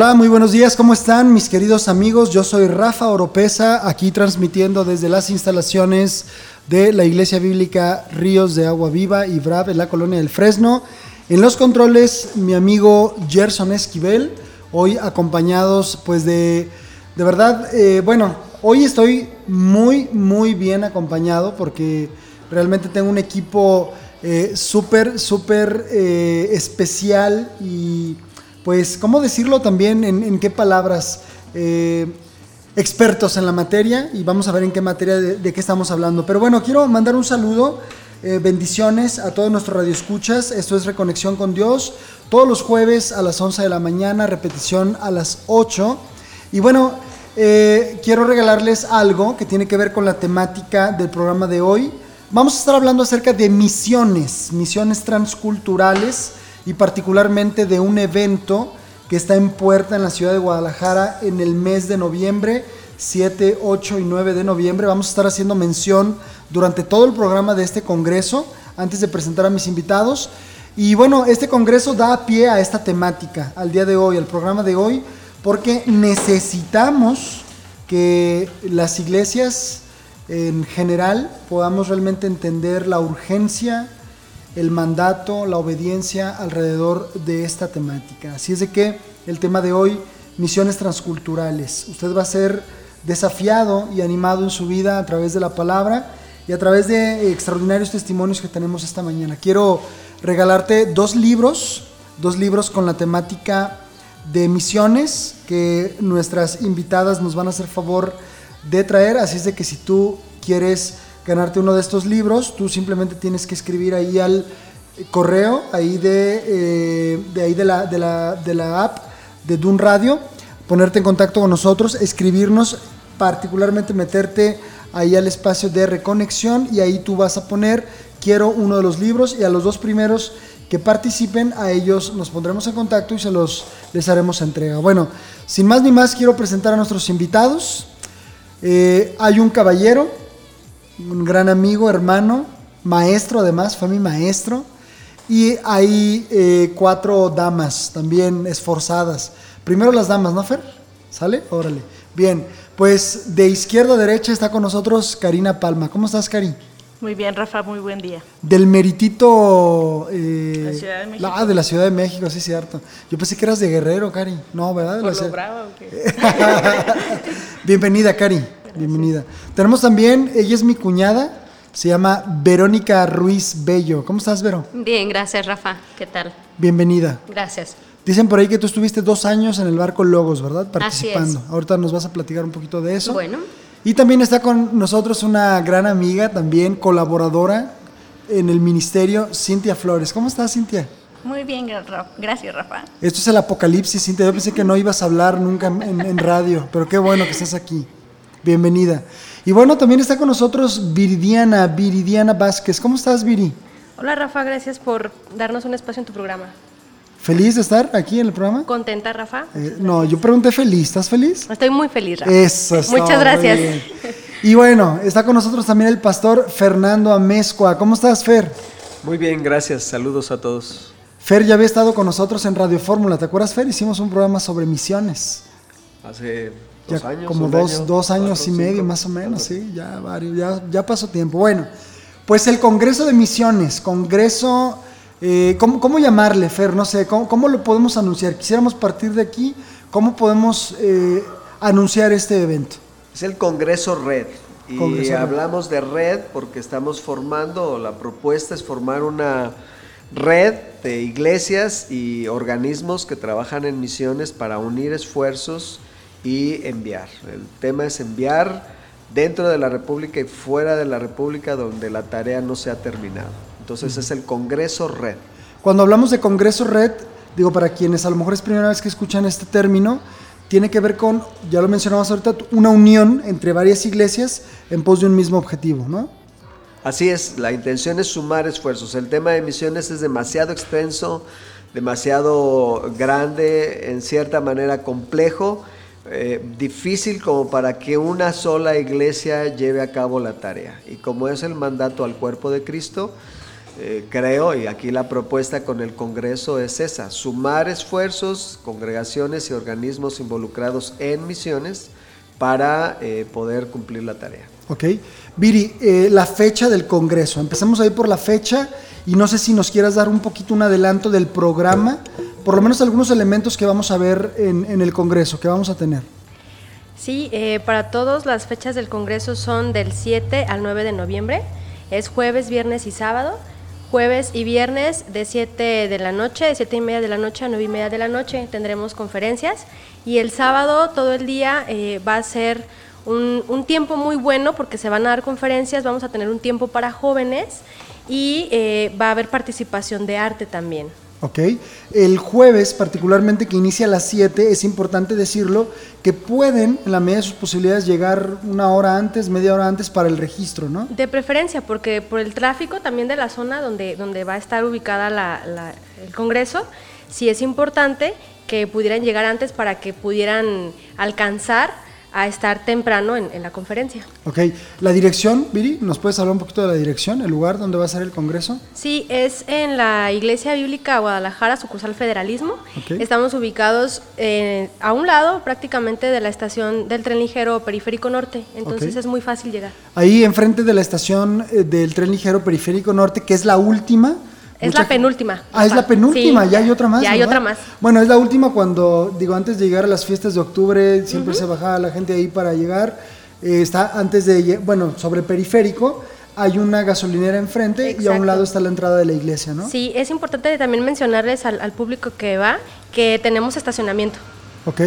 Hola, muy buenos días, ¿cómo están mis queridos amigos? Yo soy Rafa Oropesa, aquí transmitiendo desde las instalaciones de la Iglesia Bíblica Ríos de Agua Viva y Brave en la colonia del Fresno. En los controles, mi amigo Gerson Esquivel, hoy acompañados pues de, de verdad, eh, bueno, hoy estoy muy, muy bien acompañado porque realmente tengo un equipo eh, súper, súper eh, especial y pues, ¿cómo decirlo también? ¿En, qué palabras? Eh, expertos en la materia y vamos a ver en qué materia de, qué estamos hablando. Pero bueno, quiero mandar un saludo, eh, bendiciones a todos nuestros radioescuchas. Esto es Reconexión con Dios, todos los jueves a las 11 de la mañana, repetición a las 8. Y bueno, eh, quiero regalarles algo que tiene que ver con la temática del programa de hoy. Vamos a estar hablando acerca de misiones, misiones transculturales y particularmente de un evento que está en puerta en la ciudad de Guadalajara en el mes de noviembre, 7, 8 y 9 de noviembre. Vamos a estar haciendo mención durante todo el programa de este congreso, antes de presentar a mis invitados. Y bueno, este congreso da pie a esta temática, al día de hoy, al programa de hoy, porque necesitamos que las iglesias en general podamos realmente entender la urgencia, el mandato, la obediencia alrededor de esta temática. Así es de que el tema de hoy, misiones transculturales. Usted va a ser desafiado y animado en su vida a través de la palabra y a través de extraordinarios testimonios que tenemos esta mañana. Quiero regalarte dos libros, dos libros con la temática de misiones que nuestras invitadas nos van a hacer favor de traer. Así es de que si tú quieres ganarte uno de estos libros, tú simplemente tienes que escribir ahí al correo, ahí de, eh, de ahí de la, de, la, de la app de Dun Radio, ponerte en contacto con nosotros, escribirnos, particularmente meterte ahí al espacio de reconexión y ahí tú vas a poner quiero uno de los libros y a los dos primeros que participen, a ellos nos pondremos en contacto y se los les haremos entrega. Bueno, sin más ni más quiero presentar a nuestros invitados. Eh, hay un caballero un gran amigo, hermano, maestro además, fue mi maestro. Y hay eh, cuatro damas también esforzadas. Primero las damas, ¿no, Fer? ¿Sale? Órale. Bien, pues de izquierda a derecha está con nosotros Karina Palma. ¿Cómo estás, Cari? Muy bien, Rafa, muy buen día. Del meritito... Eh, la Ciudad de México. Ah, de la Ciudad de México, sí, cierto. Yo pensé que eras de Guerrero, Cari. No, ¿verdad? ¿Por lo bravo o qué? Bienvenida, Cari. Bienvenida. Tenemos también, ella es mi cuñada, se llama Verónica Ruiz Bello. ¿Cómo estás, Vero? Bien, gracias, Rafa. ¿Qué tal? Bienvenida. Gracias. Dicen por ahí que tú estuviste dos años en el barco Logos, ¿verdad? Participando. Ahorita nos vas a platicar un poquito de eso. Bueno. Y también está con nosotros una gran amiga, también colaboradora en el ministerio, Cintia Flores. ¿Cómo estás, Cintia? Muy bien, gracias, Rafa. Esto es el apocalipsis, Cintia. Yo pensé que no ibas a hablar nunca en, en radio, pero qué bueno que estás aquí. Bienvenida. Y bueno, también está con nosotros Viridiana, Viridiana Vázquez. ¿Cómo estás, Viri? Hola, Rafa, gracias por darnos un espacio en tu programa. ¿Feliz de estar aquí en el programa? ¿Contenta, Rafa? Eh, no, yo pregunté feliz. ¿Estás feliz? Estoy muy feliz, Rafa. Eso es todo, Muchas gracias. bien. Y bueno, está con nosotros también el pastor Fernando Amezcua. ¿Cómo estás, Fer? Muy bien, gracias. Saludos a todos. Fer ya había estado con nosotros en Radio Fórmula. ¿Te acuerdas, Fer? Hicimos un programa sobre misiones. Hace Ya dos años. como dos, año, dos años cuatro, y medio cinco, más o menos, sí, ya, varios, ya, ya pasó tiempo. Bueno, pues el Congreso de Misiones, Congreso, eh, ¿cómo, cómo llamarle, Fer? No sé, ¿cómo, cómo lo podemos anunciar? Quisiéramos partir de aquí, ¿cómo podemos eh, anunciar este evento? Es el Congreso Red. Y Congreso Red. hablamos de red porque estamos formando, la propuesta es formar una red de iglesias y organismos que trabajan en misiones para unir esfuerzos y enviar. El tema es enviar dentro de la República y fuera de la República donde la tarea no se ha terminado. Entonces es el Congreso Red. Cuando hablamos de Congreso Red, digo, para quienes a lo mejor es primera vez que escuchan este término, tiene que ver con, ya lo mencionamos ahorita, una unión entre varias iglesias en pos de un mismo objetivo, ¿no? Así es, la intención es sumar esfuerzos. El tema de misiones es demasiado extenso, demasiado grande, en cierta manera complejo, eh, difícil como para que una sola iglesia lleve a cabo la tarea. Y como es el mandato al cuerpo de Cristo, eh, creo, y aquí la propuesta con el Congreso es esa, sumar esfuerzos, congregaciones y organismos involucrados en misiones para eh, poder cumplir la tarea. Ok. Viri, la fecha del Congreso. Empezamos ahí por la fecha y no sé si nos quieras dar un poquito un adelanto del programa, por lo menos algunos elementos que vamos a ver en, en el Congreso, que vamos a tener. Sí, eh, para todos las fechas del Congreso son del 7 al 9 de noviembre. Es jueves, viernes y sábado. Jueves y viernes de 7 de la noche, de 7 y media de la noche a 9 y media de la noche tendremos conferencias. Y el sábado todo el día eh, va a ser un, un tiempo muy bueno porque se van a dar conferencias, vamos a tener un tiempo para jóvenes y eh, va a haber participación de arte también. Ok. El jueves, particularmente que inicia a las 7, es importante decirlo, que pueden, en la medida de sus posibilidades, llegar una hora antes, media hora antes para el registro, ¿no? De preferencia, porque por el tráfico también de la zona donde, donde va a estar ubicada la- la- el Congreso, sí es importante que pudieran llegar antes para que pudieran alcanzar a estar temprano en, en la conferencia. Ok. La dirección, Viri, ¿nos puedes hablar un poquito de la dirección, el lugar donde va a ser el Congreso? Sí, es en la Iglesia Bíblica Guadalajara, sucursal Federalismo. Ok. Estamos ubicados eh, a un lado prácticamente de la estación del tren ligero Periférico Norte, entonces es muy fácil llegar. Ahí enfrente de la estación eh, del tren ligero periférico norte, que es la última. Es Mucha la penúltima. Ah, es la penúltima, Sí, ya hay otra más. Ya hay ¿verdad? otra más. Bueno, es la última cuando, digo, antes de llegar a las fiestas de octubre, siempre se bajaba la gente ahí para llegar. Eh, está antes de, bueno, sobre periférico, hay una gasolinera enfrente y a Exacto. un lado está la entrada de la iglesia, ¿no? Sí, es importante también mencionarles al, al público que va que tenemos estacionamiento. Ok.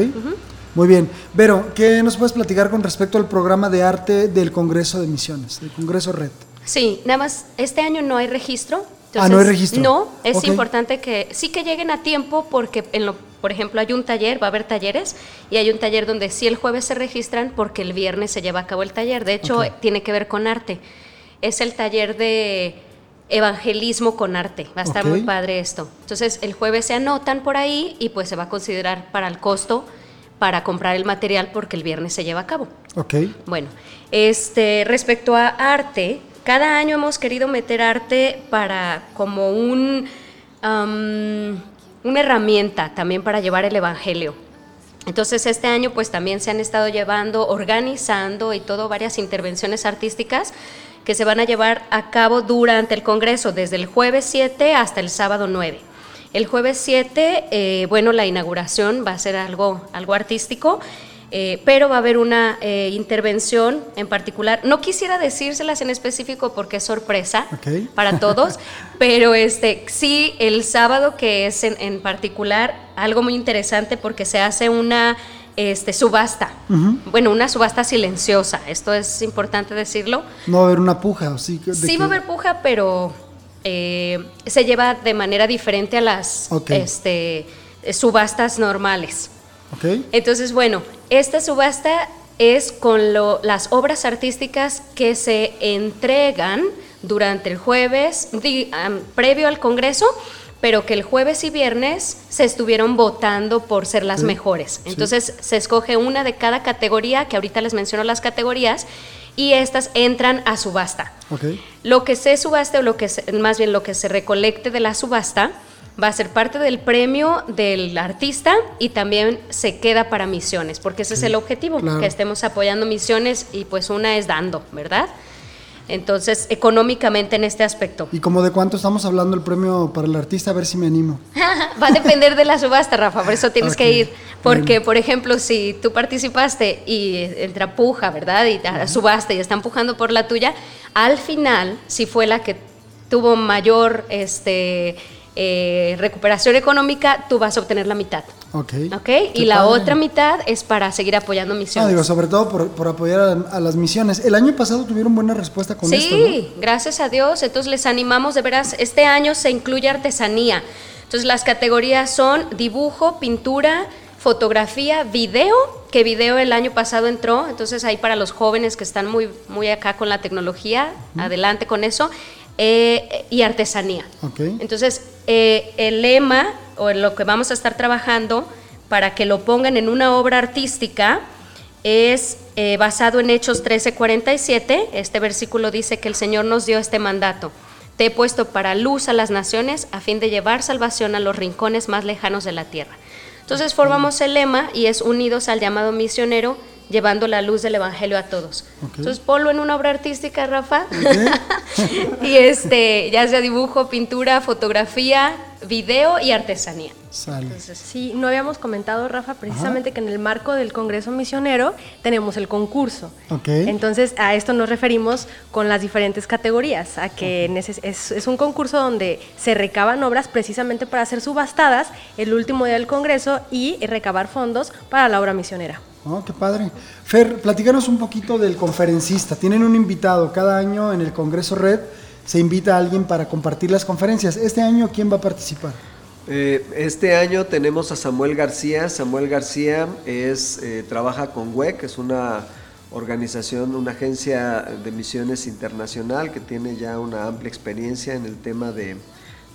Muy bien. Vero, ¿qué nos puedes platicar con respecto al programa de arte del Congreso de Misiones, del Congreso Red? Sí, nada más, este año no hay registro. Ah, no hay registro. No, es importante que sí que lleguen a tiempo porque, en lo, por ejemplo, hay un taller, va a haber talleres, y hay un taller donde sí el jueves se registran porque el viernes se lleva a cabo el taller. De hecho, Ok. tiene que ver con arte. Es el taller de evangelismo con arte. Va a estar muy padre esto. Entonces, el jueves se anotan por ahí y pues se va a considerar para el costo para comprar el material porque el viernes se lleva a cabo. Ok. Bueno, este, respecto a arte, cada año hemos querido meter arte para como un, una herramienta también para llevar el Evangelio. Entonces este año pues también se han estado llevando, organizando y todo varias intervenciones artísticas que se van a llevar a cabo durante el Congreso, desde el jueves 7 hasta el sábado 9. El jueves 7, eh, bueno, la inauguración va a ser algo, algo artístico, eh, pero va a haber una eh, intervención en particular. No quisiera decírselas en específico porque es sorpresa para todos, pero este sí el sábado que es en, en particular algo muy interesante porque se hace una este, subasta, bueno, una subasta silenciosa. Esto es importante decirlo. No va a haber una puja, ¿o sí? Sí que- va a haber puja, pero eh, se lleva de manera diferente a las este, subastas normales. Entonces, bueno, esta subasta es con lo- las obras artísticas que se entregan durante el jueves, di- am, previo al Congreso, pero que el jueves y viernes se estuvieron votando por ser las mejores. Entonces se escoge una de cada categoría, que ahorita les menciono las categorías, y estas entran a subasta. Lo que se subaste o lo que más bien lo que se recolecte de la subasta va a ser parte del premio del artista y también se queda para misiones, porque ese es el objetivo, que estemos apoyando misiones y pues una es dando, ¿verdad? Entonces, económicamente en este aspecto. ¿Y como de cuánto estamos hablando el premio para el artista? A ver si me animo. Va a depender de la subasta, Rafa, por eso tienes que ir. Porque, por ejemplo, si tú participaste y entra puja, ¿verdad? Y uh subasta y está empujando por la tuya, al final, si fue la que tuvo mayor este, eh, recuperación económica, tú vas a obtener la mitad. Ok. okay? Y la otra mitad es para seguir apoyando misiones. No, digo, sobre todo por, apoyar a, las misiones. El año pasado tuvieron buena respuesta con esto, Sí, gracias a Dios. Entonces les animamos, de veras, este año se incluye artesanía. Entonces las categorías son dibujo, pintura, fotografía, video, que video el año pasado entró, entonces ahí para los jóvenes que están muy, muy acá con la tecnología, adelante con eso, eh, y artesanía. Entonces, eh, el lema o lo que vamos a estar trabajando para que lo pongan en una obra artística es eh, basado en Hechos 13:47. Este versículo dice que el Señor nos dio este mandato. Te he puesto para luz a las naciones a fin de llevar salvación a los rincones más lejanos de la tierra. Entonces formamos el lema y es unidos al llamado misionero llevando la luz del Evangelio a todos. Entonces, ponlo en una obra artística, Rafa. y este, ya sea dibujo, pintura, fotografía, video y artesanía. sí, no habíamos comentado, Rafa, precisamente que en el marco del Congreso Misionero tenemos el concurso. Entonces, a esto nos referimos con las diferentes categorías, a que es, es, un concurso donde se recaban obras precisamente para ser subastadas el último día del Congreso y recabar fondos para la obra misionera. Oh, qué padre. Fer, platícanos un poquito del conferencista. Tienen un invitado. Cada año en el Congreso Red se invita a alguien para compartir las conferencias. Este año, ¿quién va a participar? Eh, este año tenemos a Samuel García. Samuel García es, eh, trabaja con WEC, es una organización, una agencia de misiones internacional que tiene ya una amplia experiencia en el tema de,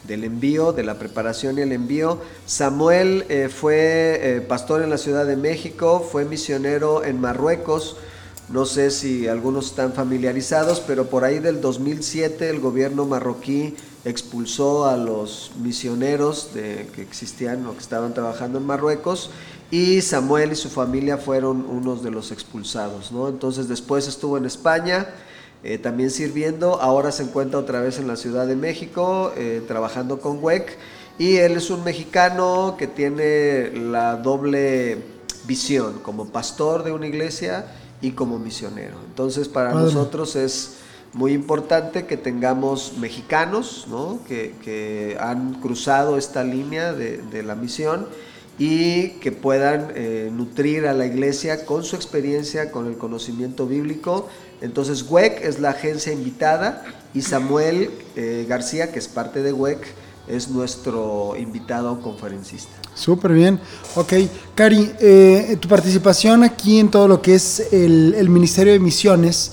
del envío, de la preparación y el envío. Samuel eh, fue eh, pastor en la Ciudad de México, fue misionero en Marruecos. No sé si algunos están familiarizados, pero por ahí del 2007 el gobierno marroquí expulsó a los misioneros de, que existían o que estaban trabajando en Marruecos y Samuel y su familia fueron unos de los expulsados. ¿no? Entonces después estuvo en España eh, también sirviendo. Ahora se encuentra otra vez en la Ciudad de México, eh, trabajando con WEC. Y él es un mexicano que tiene la doble visión, como pastor de una iglesia y como misionero. Entonces para nosotros es muy importante que tengamos mexicanos que, han cruzado esta línea de, la misión y que puedan eh, nutrir a la iglesia con su experiencia, con el conocimiento bíblico entonces WEC es la agencia invitada y Samuel eh, García, que es parte de WEC, es nuestro invitado conferencista. Súper bien. Ok, Cari, eh, tu participación aquí en todo lo que es el, Ministerio de Misiones,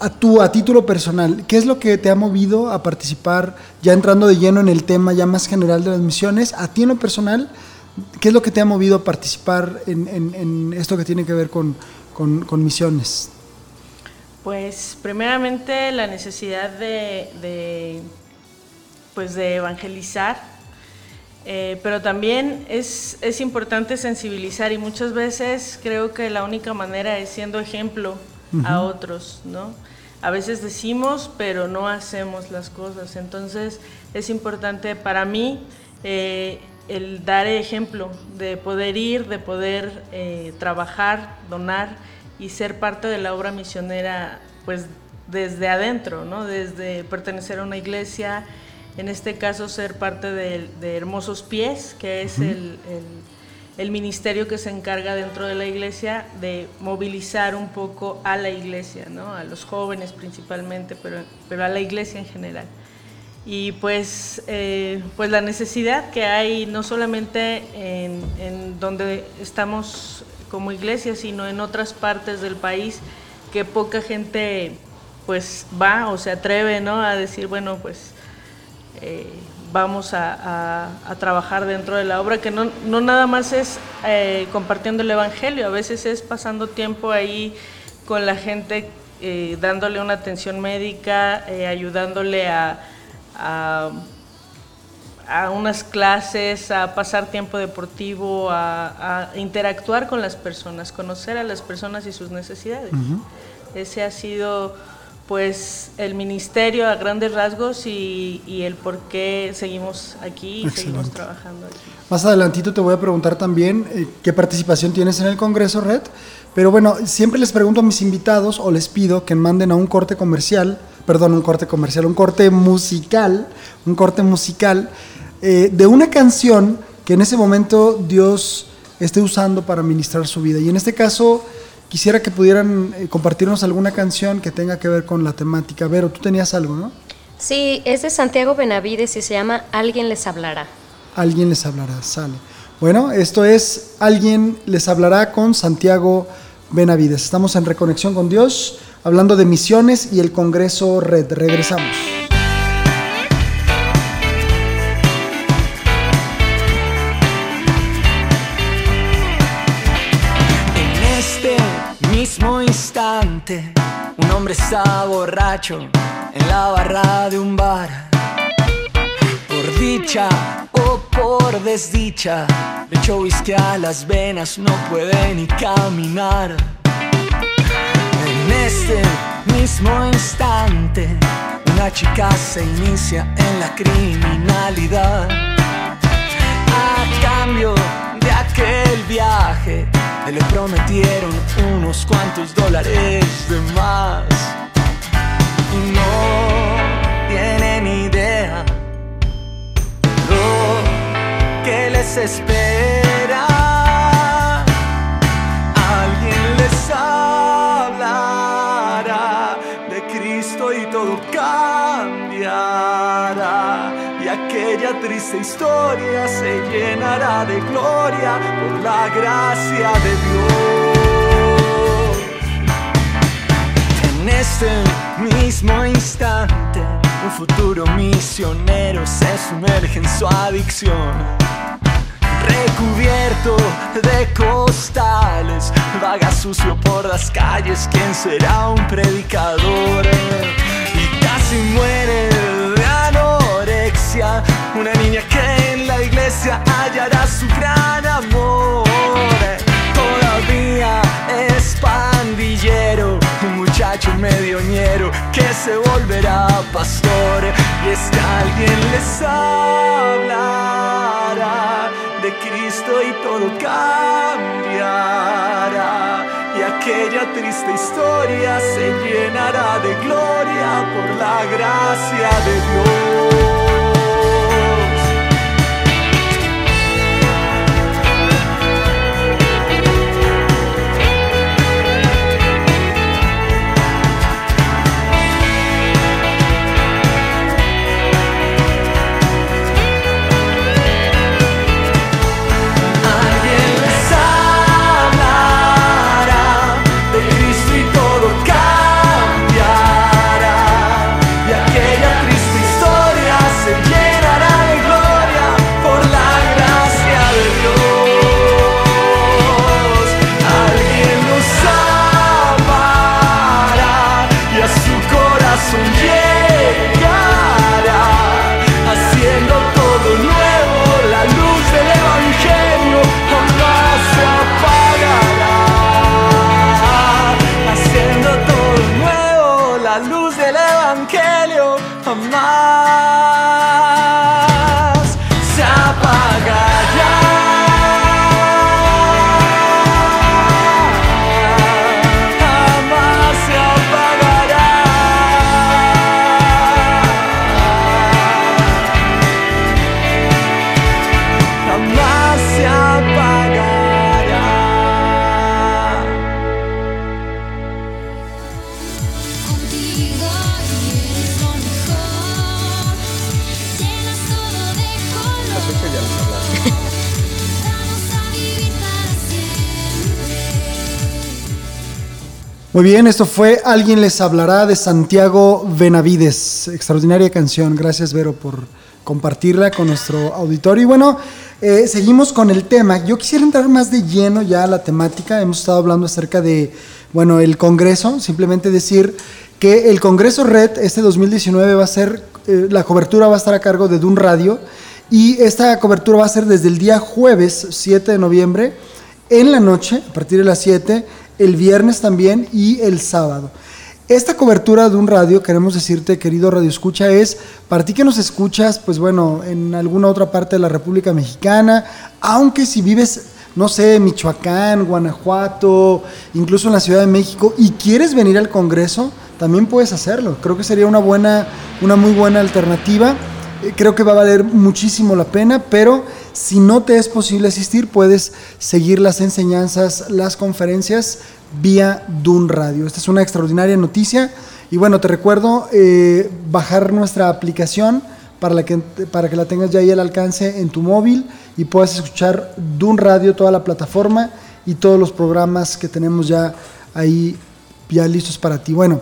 a, tu, a título personal, ¿qué es lo que te ha movido a participar, ya entrando de lleno en el tema ya más general de las misiones? A ti en lo personal, ¿qué es lo que te ha movido a participar en esto que tiene que ver con, con, misiones? Pues primeramente la necesidad de, pues de evangelizar, eh, pero también es, es, importante sensibilizar y muchas veces creo que la única manera es siendo ejemplo a otros, ¿no? A veces decimos, pero no hacemos las cosas. Entonces es importante para mí eh, el dar ejemplo, de poder ir, de poder eh, trabajar, donar y ser parte de la obra misionera, pues desde adentro, ¿no? Desde pertenecer a una iglesia, en este caso ser parte de, Hermosos Pies, que es el, el, ministerio que se encarga dentro de la iglesia de movilizar un poco a la iglesia, ¿no? A los jóvenes principalmente, pero, pero a la iglesia en general y pues, eh, pues la necesidad que hay no solamente en, donde estamos como iglesia, sino en otras partes del país que poca gente pues va o se atreve ¿no? a decir, bueno, pues eh, vamos a, trabajar dentro de la obra, que no, no nada más es eh, compartiendo el Evangelio, a veces es pasando tiempo ahí con la gente, eh, dándole una atención médica, eh, ayudándole a, a, unas clases, a pasar tiempo deportivo, a, interactuar con las personas, conocer a las personas y sus necesidades. Ese ha sido pues el ministerio a grandes rasgos y, el por qué seguimos aquí y seguimos trabajando aquí. Más adelantito te voy a preguntar también eh, qué participación tienes en el Congreso Red, pero bueno, siempre les pregunto a mis invitados o les pido que manden a un corte comercial, perdón, un corte comercial, un corte musical, un corte musical eh, de una canción que en ese momento Dios esté usando para ministrar su vida. Y en este caso Quisiera que pudieran eh, compartirnos alguna canción que tenga que ver con la temática. Vero, tú tenías algo, ¿no? Sí, es de Santiago Benavides y se llama Alguien les hablará. Alguien les hablará, sale. Bueno, esto es Alguien les hablará con Santiago Benavides. Estamos en Reconexión con Dios, hablando de misiones y el Congreso Red. Regresamos. Un hombre está borracho en la barra de un bar. Por dicha o por desdicha, le echó whisky a las venas, no puede ni caminar. En este mismo instante, una chica se inicia en la criminalidad. A cambio aquel viaje, le prometieron unos cuantos dólares de más. Y no tienen idea lo que les espera. Triste historia se llenará de gloria por la gracia de Dios. En este mismo instante, un futuro misionero se sumerge en su adicción. Recubierto de costales, vaga sucio por las calles, ¿quién será un predicador? Y casi muere una niña que en la iglesia hallará su gran amor. Todavía es pandillero muchacho medio ñero que se volverá pastor y es que alguien les hablará de Cristo y todo cambiará y aquella triste historia se llenará de gloria por la gracia de Dios. Muy bien, esto fue Alguien les hablará de Santiago Benavides. Extraordinaria canción. Gracias, Vero, por compartirla con nuestro auditorio. Y bueno, eh, seguimos con el tema. Yo quisiera entrar más de lleno ya a la temática. Hemos estado hablando acerca de, bueno, el Congreso. Simplemente decir que el Congreso Red este 2019 va a ser, eh, la cobertura va a estar a cargo de Dun Radio y esta cobertura va a ser desde el día jueves 7 de noviembre en la noche, a partir de las 7, el viernes también y el sábado. Esta cobertura de un radio, queremos decirte, querido Radio Escucha, es para ti que nos escuchas, pues bueno, en alguna otra parte de la República Mexicana, aunque si vives, no sé, Michoacán, Guanajuato, incluso en la Ciudad de México, y quieres venir al Congreso, también puedes hacerlo. Creo que sería una buena, una muy buena alternativa. Eh, creo que va a valer muchísimo la pena, pero si no te es posible asistir, puedes seguir las enseñanzas, las conferencias vía Dun Radio. Esta es una extraordinaria noticia. Y bueno, te recuerdo eh, bajar nuestra aplicación para, que, para que la tengas ya ahí al alcance en tu móvil y puedas escuchar Dun Radio, toda la plataforma y todos los programas que tenemos ya ahí ya listos para ti. Bueno,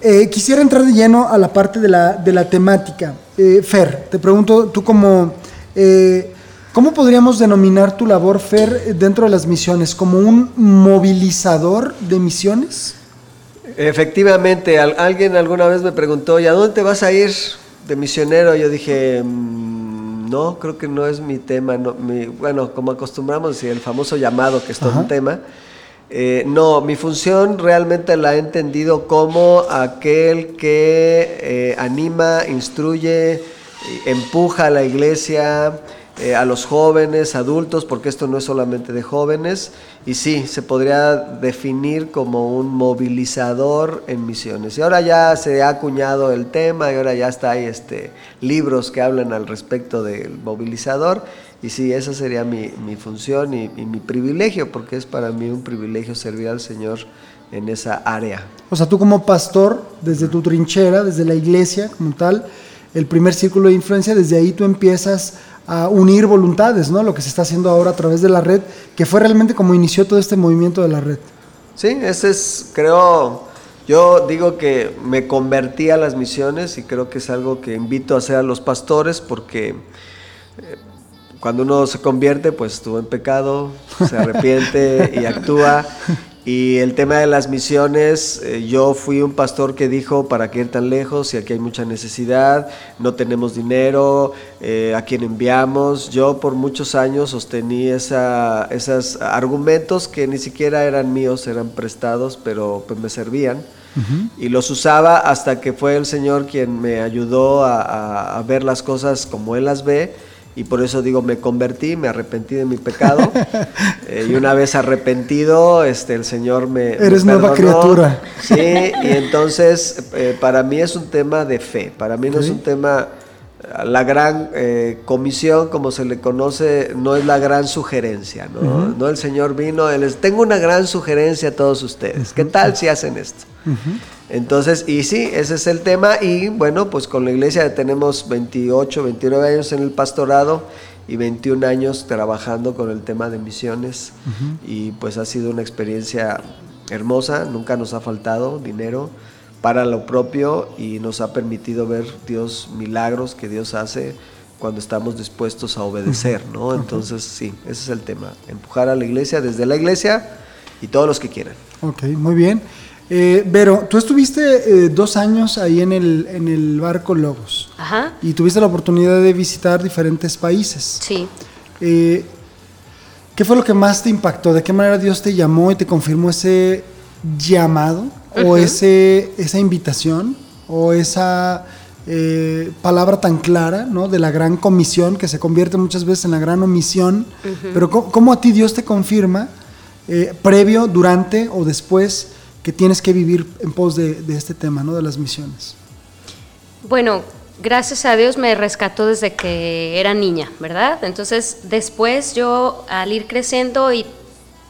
eh, quisiera entrar de lleno a la parte de la, de la temática. Eh, Fer, te pregunto, tú como, ¿cómo podríamos denominar tu labor, Fer, dentro de las misiones? ¿Como un movilizador de misiones? Efectivamente, alguien alguna vez me preguntó, ¿y a dónde te vas a ir de misionero? Yo dije, mm, no, creo que no es mi tema. No, bueno, como acostumbramos, el famoso llamado, que es todo un tema. Eh, no, mi función realmente la he entendido como aquel que eh, anima, instruye, empuja a la iglesia, eh, a los jóvenes, adultos, porque esto no es solamente de jóvenes, y sí, se podría definir como un movilizador en misiones. Y ahora ya se ha acuñado el tema, y ahora ya está hay este, libros que hablan al respecto del movilizador, y sí, esa sería mi, función y, y, mi privilegio, porque es para mí un privilegio servir al Señor en esa área. O sea, tú como pastor, desde tu trinchera, desde la iglesia como tal, el primer círculo de influencia, desde ahí tú empiezas a unir voluntades, ¿no? Lo que se está haciendo ahora a través de la red, que fue realmente como inició todo este movimiento de la red. Sí, ese es, creo, yo digo que me convertí a las misiones y creo que es algo que invito a hacer a los pastores porque eh, cuando uno se convierte, pues estuvo en pecado, se arrepiente y actúa y el tema de las misiones, eh, yo fui un pastor que dijo, ¿para qué ir tan lejos? Si aquí hay mucha necesidad, no tenemos dinero, eh, ¿a quién enviamos? Yo por muchos años sostení esa, esos argumentos que ni siquiera eran míos, eran prestados, pero pues me servían. Y los usaba hasta que fue el Señor quien me ayudó a ver las cosas como Él las ve y por eso digo, me convertí, me arrepentí de mi pecado. Eh, y una vez arrepentido, este, el Señor me. Eres nueva criatura. Sí, y entonces eh, para mí es un tema de fe. Para mí no es un tema. La gran eh, comisión, como se le conoce, no es la gran sugerencia. No, no el Señor vino, él es, tengo una gran sugerencia a todos ustedes. ¿Qué tal si hacen esto? Entonces, y sí, ese es el tema. Y bueno, pues con la iglesia tenemos 28, 29 años en el pastorado y 21 años trabajando con el tema de misiones. Y pues ha sido una experiencia hermosa, nunca nos ha faltado dinero para lo propio y nos ha permitido ver Dios milagros que Dios hace cuando estamos dispuestos a obedecer, ¿no? Entonces, sí, ese es el tema, empujar a la iglesia desde la iglesia y todos los que quieran. Ok, muy bien. Eh, Vero, tú estuviste eh, dos años ahí en el, en el barco Logos. Ajá. Y tuviste la oportunidad de visitar diferentes países. Sí. Eh, ¿Qué fue lo que más te impactó? ¿De qué manera Dios te llamó y te confirmó ese llamado? ¿O ese, esa invitación? ¿O esa eh, palabra tan clara, ¿no? De la gran comisión que se convierte muchas veces en la gran omisión. Pero ¿cómo, a ti Dios te confirma, previo, durante o después, que tienes que vivir en pos de, este tema, ¿no? De las misiones. Bueno, gracias a Dios me rescató desde que era niña, ¿verdad? Entonces, después yo, al ir creciendo y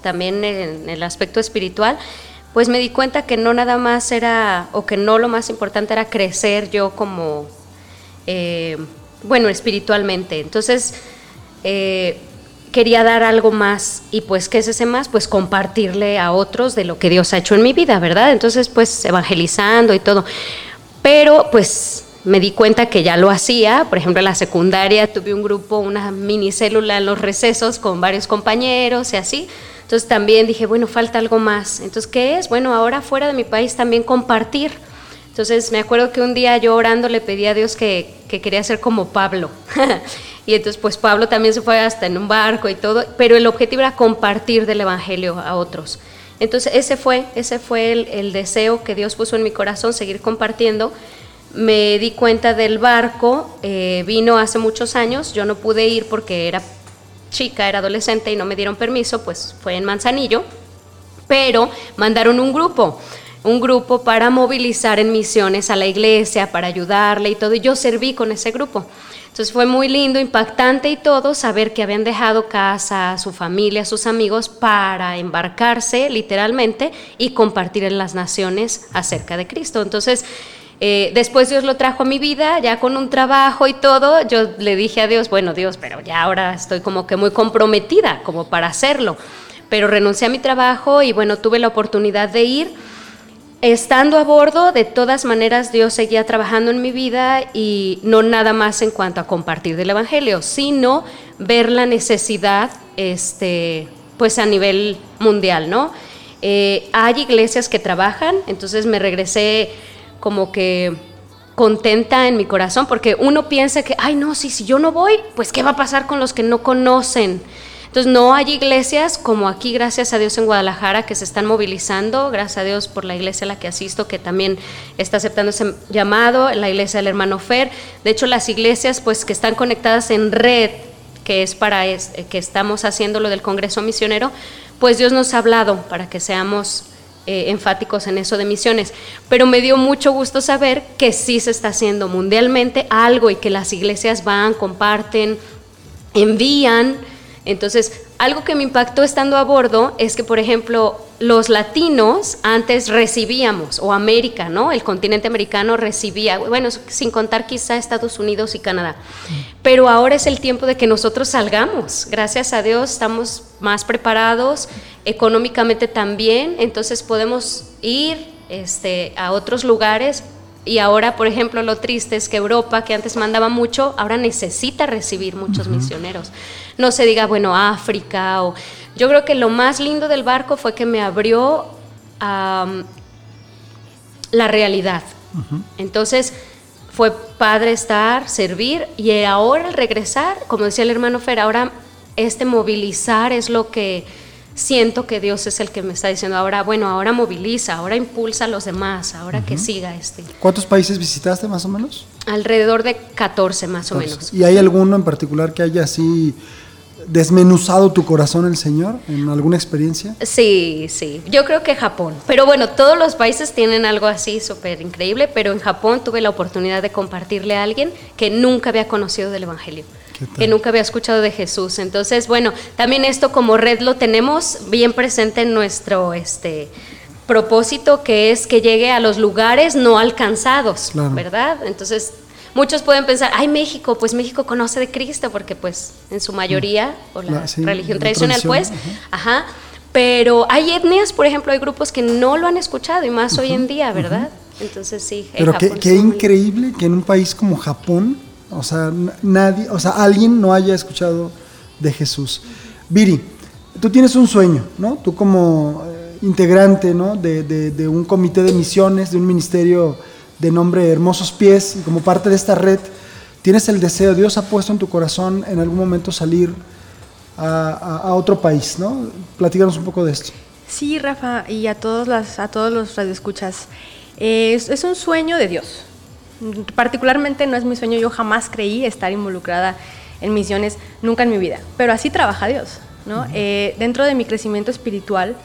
también en el aspecto espiritual, pues me di cuenta que no nada más era, o que no lo más importante era crecer yo como, eh, bueno, espiritualmente. Entonces, eh, quería dar algo más y pues qué es ese más pues compartirle a otros de lo que Dios ha hecho en mi vida verdad entonces pues evangelizando y todo pero pues me di cuenta que ya lo hacía. Por ejemplo, en la secundaria tuve un grupo, una minicélula en los recesos con varios compañeros y así. Entonces también dije, bueno, falta algo más. Entonces, ¿qué es? Bueno, ahora fuera de mi país también compartir. Entonces me acuerdo que un día yo orando le pedí a Dios que, que quería ser como Pablo. y entonces pues Pablo también se fue hasta en un barco y todo, pero el objetivo era compartir del Evangelio a otros. Entonces ese fue, ese fue el, el deseo que Dios puso en mi corazón, seguir compartiendo me di cuenta del barco, eh, vino hace muchos años, yo no pude ir porque era chica, era adolescente y no me dieron permiso, pues fue en Manzanillo, pero mandaron un grupo, un grupo para movilizar en misiones a la iglesia, para ayudarle y todo, y yo serví con ese grupo. Entonces fue muy lindo, impactante y todo saber que habían dejado casa, su familia, sus amigos para embarcarse literalmente y compartir en las naciones acerca de Cristo. Entonces, eh, después Dios lo trajo a mi vida, ya con un trabajo y todo, yo le dije a Dios, bueno Dios, pero ya ahora estoy como que muy comprometida como para hacerlo. Pero renuncié a mi trabajo y bueno, tuve la oportunidad de ir. Estando a bordo, de todas maneras Dios seguía trabajando en mi vida y no nada más en cuanto a compartir del Evangelio, sino ver la necesidad este, pues a nivel mundial, ¿no? Eh, hay iglesias que trabajan, entonces me regresé como que contenta en mi corazón, porque uno piensa que, ay, no, si, si yo no voy, pues ¿qué va a pasar con los que no conocen? Entonces no hay iglesias como aquí, gracias a Dios en Guadalajara, que se están movilizando, gracias a Dios por la iglesia a la que asisto, que también está aceptando ese llamado, la iglesia del hermano Fer. De hecho, las iglesias pues que están conectadas en red, que es para que estamos haciendo lo del Congreso Misionero, pues Dios nos ha hablado para que seamos eh, enfáticos en eso de misiones, pero me dio mucho gusto saber que sí se está haciendo mundialmente algo y que las iglesias van, comparten, envían. Entonces, algo que me impactó estando a bordo es que, por ejemplo, los latinos antes recibíamos, o América, ¿no? El continente americano recibía, bueno, sin contar quizá Estados Unidos y Canadá. Pero ahora es el tiempo de que nosotros salgamos. Gracias a Dios estamos más preparados, económicamente también, entonces podemos ir este, a otros lugares. Y ahora, por ejemplo, lo triste es que Europa, que antes mandaba mucho, ahora necesita recibir muchos misioneros. No se diga, bueno, África o... Yo creo que lo más lindo del barco fue que me abrió la realidad. Entonces, fue padre estar, servir y ahora al regresar, como decía el hermano Fer, ahora este movilizar es lo que siento que Dios es el que me está diciendo ahora, bueno, ahora moviliza, ahora impulsa a los demás, ahora que siga este. ¿Cuántos países visitaste más o menos? Alrededor de 14 más o menos. ¿Y hay alguno en particular que haya así desmenuzado tu corazón el Señor en alguna experiencia? Sí, sí. Yo creo que Japón. Pero bueno, todos los países tienen algo así súper increíble, pero en Japón tuve la oportunidad de compartirle a alguien que nunca había conocido del Evangelio que nunca había escuchado de Jesús. Entonces, bueno, también esto como red lo tenemos bien presente en nuestro este propósito que es que llegue a los lugares no alcanzados, ¿verdad? Entonces, muchos pueden pensar, ay, México, pues México conoce de Cristo, porque pues en su mayoría, o la, religión tradicional, pues, ajá. Pero hay etnias, por ejemplo, hay grupos que no lo han escuchado, y más hoy en día, ¿verdad? Entonces sí. Pero qué, qué increíble que en un país como Japón, o sea, nadie, o sea, alguien no haya escuchado de Jesús. Viri, tú tienes un sueño, ¿no? Tú como eh, integrante, ¿no? De, de un comité de misiones, de un ministerio de nombre Hermosos Pies, y como parte de esta red, tienes el deseo, Dios ha puesto en tu corazón en algún momento salir a, otro país, ¿no? Platícanos un poco de esto. Sí, Rafa, y a todos, las, a todos los radioescuchas. es, es un sueño de Dios. Particularmente no es mi sueño, yo jamás creí estar involucrada en misiones, nunca en mi vida, pero así trabaja Dios. ¿no? Eh, dentro de mi crecimiento espiritual,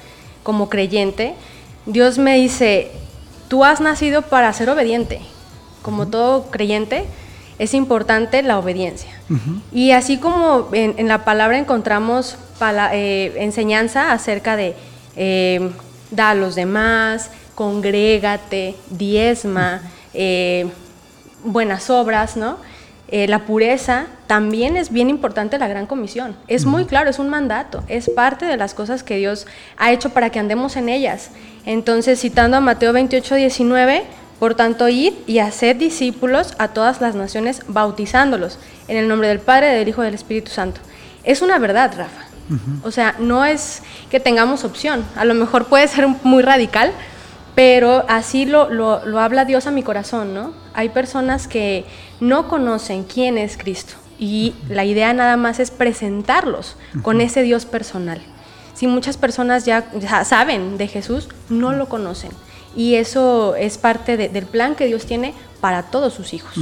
como creyente, Dios me dice, Tú has nacido para ser obediente. Como todo creyente, es importante la obediencia. Y así como en, la palabra encontramos eh, enseñanza acerca de eh, da a los demás, congrégate, diezma, eh, buenas obras, ¿no? la pureza, también es bien importante la gran comisión. Es muy claro, es un mandato, es parte de las cosas que Dios ha hecho para que andemos en ellas. Entonces, citando a Mateo 28, 19, Por tanto, id y haced discípulos a todas las naciones, bautizándolos en el nombre del Padre, del Hijo y del Espíritu Santo. Es una verdad, Rafa. O sea, no es que tengamos opción. A lo mejor puede ser muy radical, pero así lo, lo, lo habla Dios a mi corazón, ¿no? Hay personas que no conocen quién es Cristo y la idea nada más es presentarlos con ese Dios personal. Si muchas personas ya, ya saben de Jesús, no lo conocen. Y eso es parte de- del plan que Dios tiene para todos sus hijos,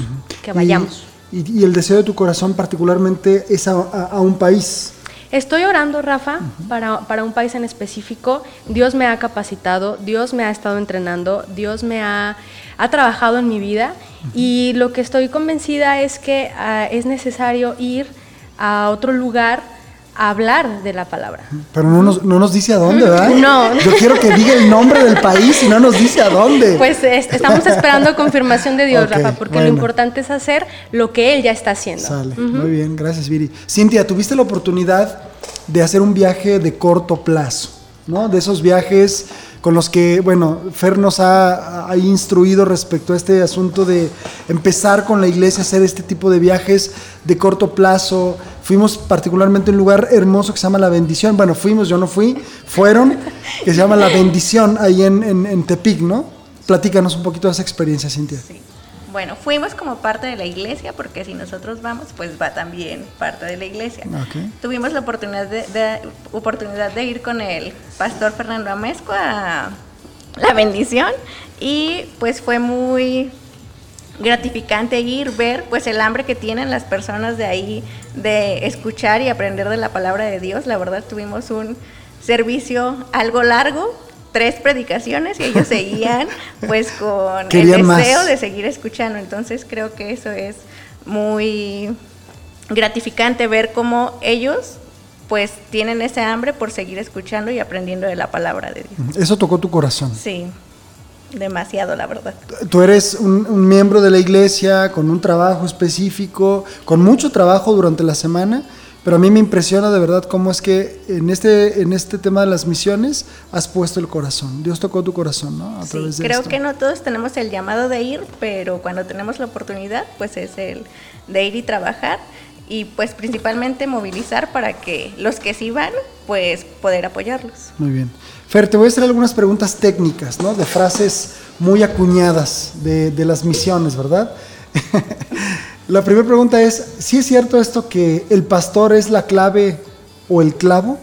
que vayamos. Y, y- y el deseo de tu corazón particularmente es a, a- a un país. Estoy orando, Rafa, para, para un país en específico. Dios me ha capacitado, Dios me ha estado entrenando, Dios me ha, ha trabajado en mi vida y lo que estoy convencida es que ah, es necesario ir a otro lugar hablar de la palabra. Pero no nos, no nos dice a dónde, ¿verdad? No. Yo quiero que diga el nombre del país y no nos dice a dónde. Pues es- estamos esperando confirmación de Dios, Rafa, porque bueno. lo importante es hacer lo que Él ya está haciendo. Sale. Muy bien, gracias, Viri. Cintia, tuviste la oportunidad de hacer un viaje de corto plazo, ¿no? De esos viajes con los que, bueno, Fer nos ha, ha instruido respecto a este asunto de empezar con la iglesia hacer este tipo de viajes de corto plazo. Fuimos particularmente a un lugar hermoso que se llama La Bendición. Bueno, fuimos, yo no fui, fueron, que se llama La Bendición, ahí en, en, en Tepic, ¿no? Platícanos un poquito de esa experiencia, Cintia. Sí. Bueno, fuimos como parte de la iglesia, porque si nosotros vamos, pues va también parte de la iglesia. Ok. Tuvimos la oportunidad de, de- oportunidad de ir con el pastor Fernando Amezco a la bendición y pues fue muy gratificante ir, ver pues el hambre que tienen las personas de ahí de escuchar y aprender de la palabra de Dios. La verdad tuvimos un servicio algo largo, tres predicaciones y ellos seguían pues con el deseo más. de seguir escuchando. Entonces creo que eso es muy gratificante ver cómo ellos pues tienen ese hambre por seguir escuchando y aprendiendo de la palabra de Dios. Eso tocó tu corazón. Sí, demasiado la verdad. Tú eres un, un miembro de la iglesia con un trabajo específico, con mucho trabajo durante la semana, pero a mí me impresiona de verdad cómo es que en este, en este tema de las misiones has puesto el corazón. Dios tocó tu corazón, ¿no? A Sí, través de creo esto. que no todos tenemos el llamado de ir, pero cuando tenemos la oportunidad, pues es el de ir y trabajar y pues principalmente movilizar para que los que sí van, pues poder apoyarlos. Muy bien. Fer, te voy a hacer algunas preguntas técnicas, ¿no? De frases muy acuñadas de, de las misiones, ¿verdad? la primera pregunta es, ¿sí es cierto esto que el pastor es la clave o el clavo?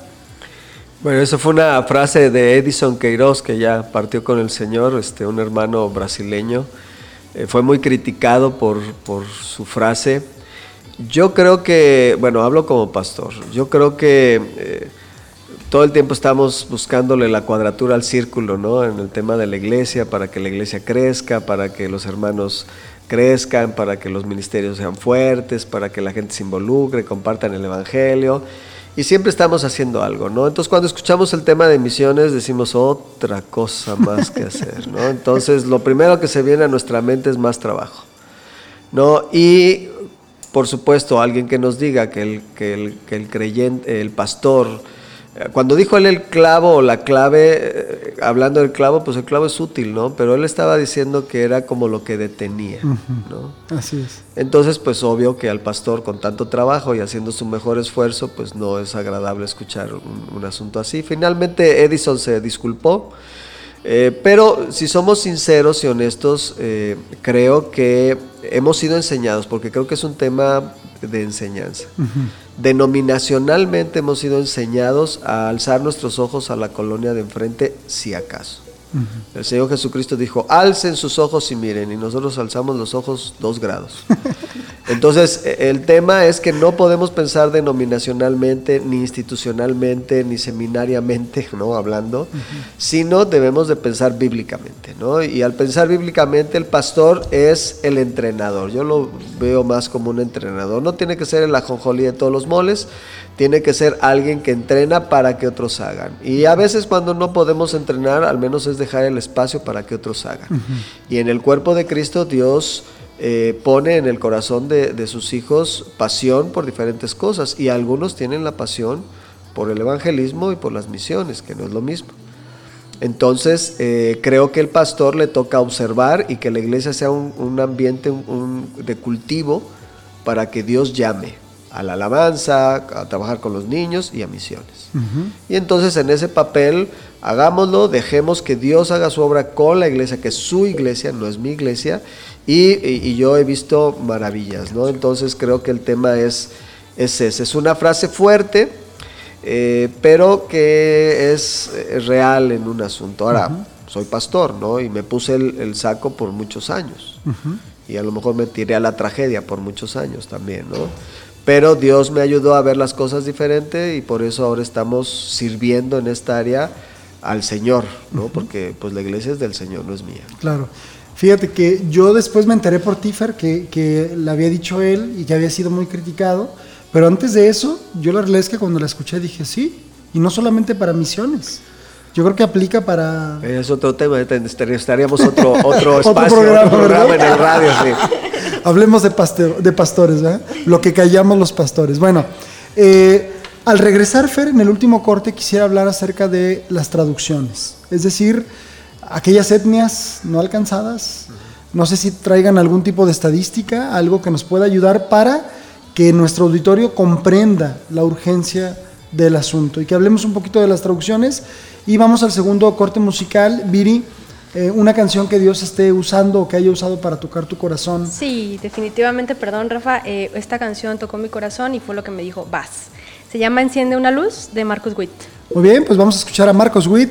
Bueno, eso fue una frase de Edison Queiroz, que ya partió con el Señor, este, un hermano brasileño. Eh, fue muy criticado por, por su frase. Yo creo que, bueno, hablo como pastor, yo creo que eh, todo el tiempo estamos buscándole la cuadratura al círculo, ¿no? En el tema de la iglesia, para que la iglesia crezca, para que los hermanos crezcan, para que los ministerios sean fuertes, para que la gente se involucre, compartan el Evangelio. Y siempre estamos haciendo algo, ¿no? Entonces cuando escuchamos el tema de misiones decimos otra cosa más que hacer, ¿no? Entonces lo primero que se viene a nuestra mente es más trabajo, ¿no? Y por supuesto alguien que nos diga que el, que el, que el creyente, el pastor, cuando dijo él el clavo o la clave, eh, hablando del clavo, pues el clavo es útil, ¿no? Pero él estaba diciendo que era como lo que detenía, ¿no? Así es. Entonces, pues obvio que al pastor con tanto trabajo y haciendo su mejor esfuerzo, pues no es agradable escuchar un, un asunto así. Finalmente Edison se disculpó, eh, pero si somos sinceros y honestos, eh, creo que hemos sido enseñados, porque creo que es un tema de enseñanza. Denominacionalmente hemos sido enseñados a alzar nuestros ojos a la colonia de enfrente, si acaso. El Señor Jesucristo dijo, alcen sus ojos y miren, y nosotros alzamos los ojos dos grados. Entonces, e- el tema es que no podemos pensar denominacionalmente, ni institucionalmente, ni seminariamente, ¿no? Hablando, sino debemos de pensar bíblicamente, ¿no? Y al pensar bíblicamente, el pastor es el entrenador. Yo lo veo más como un entrenador. No tiene que ser el ajonjolí de todos los moles, tiene que ser alguien que entrena para que otros hagan. Y a veces cuando no podemos entrenar, al menos es dejar el espacio para que otros hagan. Y en el cuerpo de Cristo Dios eh, pone en el corazón de, de sus hijos pasión por diferentes cosas. Y algunos tienen la pasión por el evangelismo y por las misiones, que no es lo mismo. Entonces, eh, creo que el pastor le toca observar y que la iglesia sea un, un ambiente un- un- de cultivo para que Dios llame a la alabanza, a trabajar con los niños y a misiones. Y entonces en ese papel, hagámoslo, dejemos que Dios haga su obra con la iglesia, que es su iglesia, no es mi iglesia, y, yo he visto maravillas, ¿no? Entonces creo que el tema es, es ese. Es una frase fuerte, eh, pero que es eh, real en un asunto. Ahora, soy pastor, ¿no? Y me puse el, el saco por muchos años. Y a lo mejor me tiré a la tragedia por muchos años también, ¿no? Pero Dios me ayudó a ver las cosas diferente y por eso ahora estamos sirviendo en esta área al Señor, ¿no? Porque pues la iglesia es del Señor, no es mía. Claro. Fíjate que yo después me enteré por Tifer que, que le había dicho él y que había sido muy criticado, pero antes de eso, yo la realidad es que cuando la escuché dije sí, y no solamente para misiones. Yo creo que aplica para... Es otro tema, estaríamos otro, otro Otro espacio, programa, otro programa en el radio, sí. Hablemos de, pastor- de pastores, ¿verdad? Lo que callamos los pastores. Bueno, eh, al regresar, Fer, en el último corte quisiera hablar acerca de las traducciones. Es decir, aquellas etnias no alcanzadas. No sé si traigan algún tipo de estadística, algo que nos pueda ayudar para que nuestro auditorio comprenda la urgencia del asunto y que hablemos un poquito de las traducciones. Y vamos al segundo corte musical. Viri, eh, una canción que Dios esté usando o que haya usado para tocar tu corazón. Sí, definitivamente, perdón Rafa, eh, esta canción tocó mi corazón y fue lo que me dijo, vas. Se llama Enciende una luz de Marcus Witt. Muy bien, pues vamos a escuchar a Marcos Witt.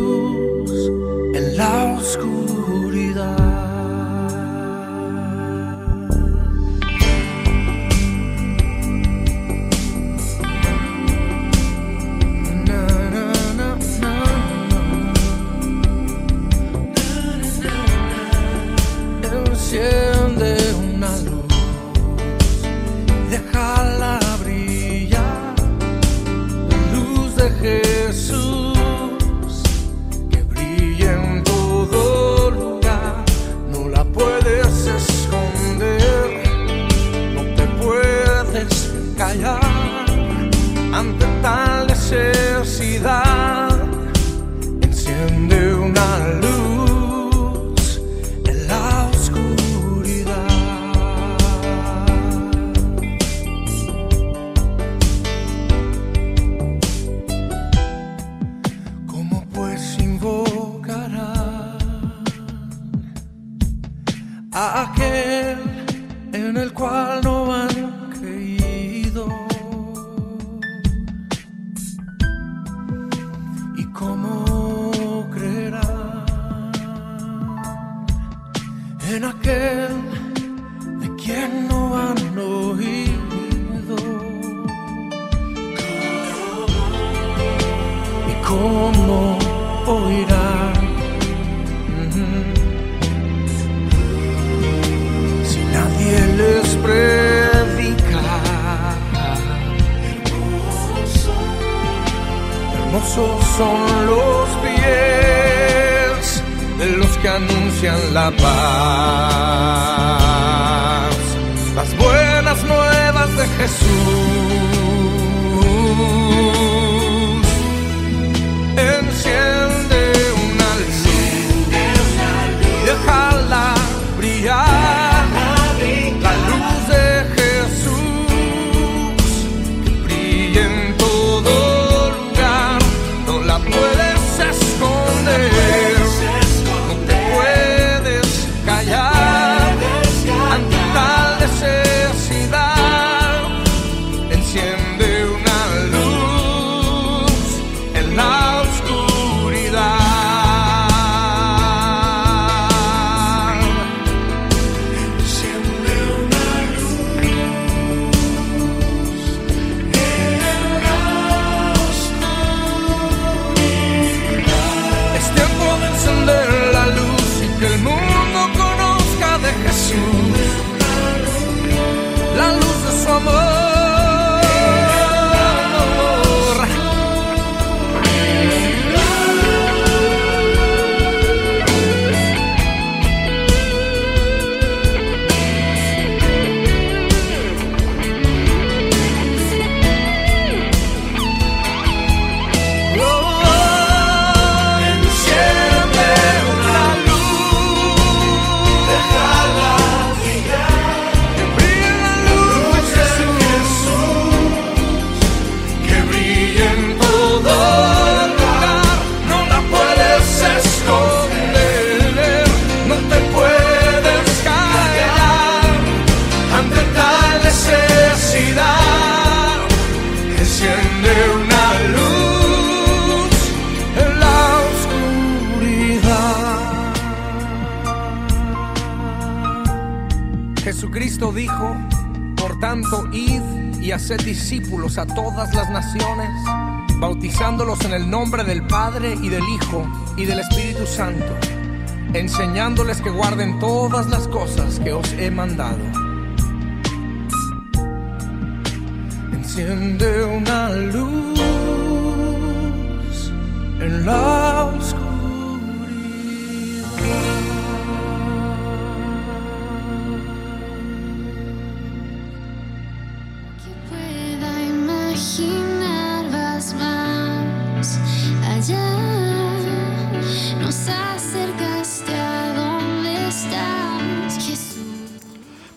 en Por tanto, id y haced discípulos a todas las naciones, bautizándolos en el nombre del Padre y del Hijo y del Espíritu Santo, enseñándoles que guarden todas las cosas que os he mandado. Enciende una luz en la oscuridad.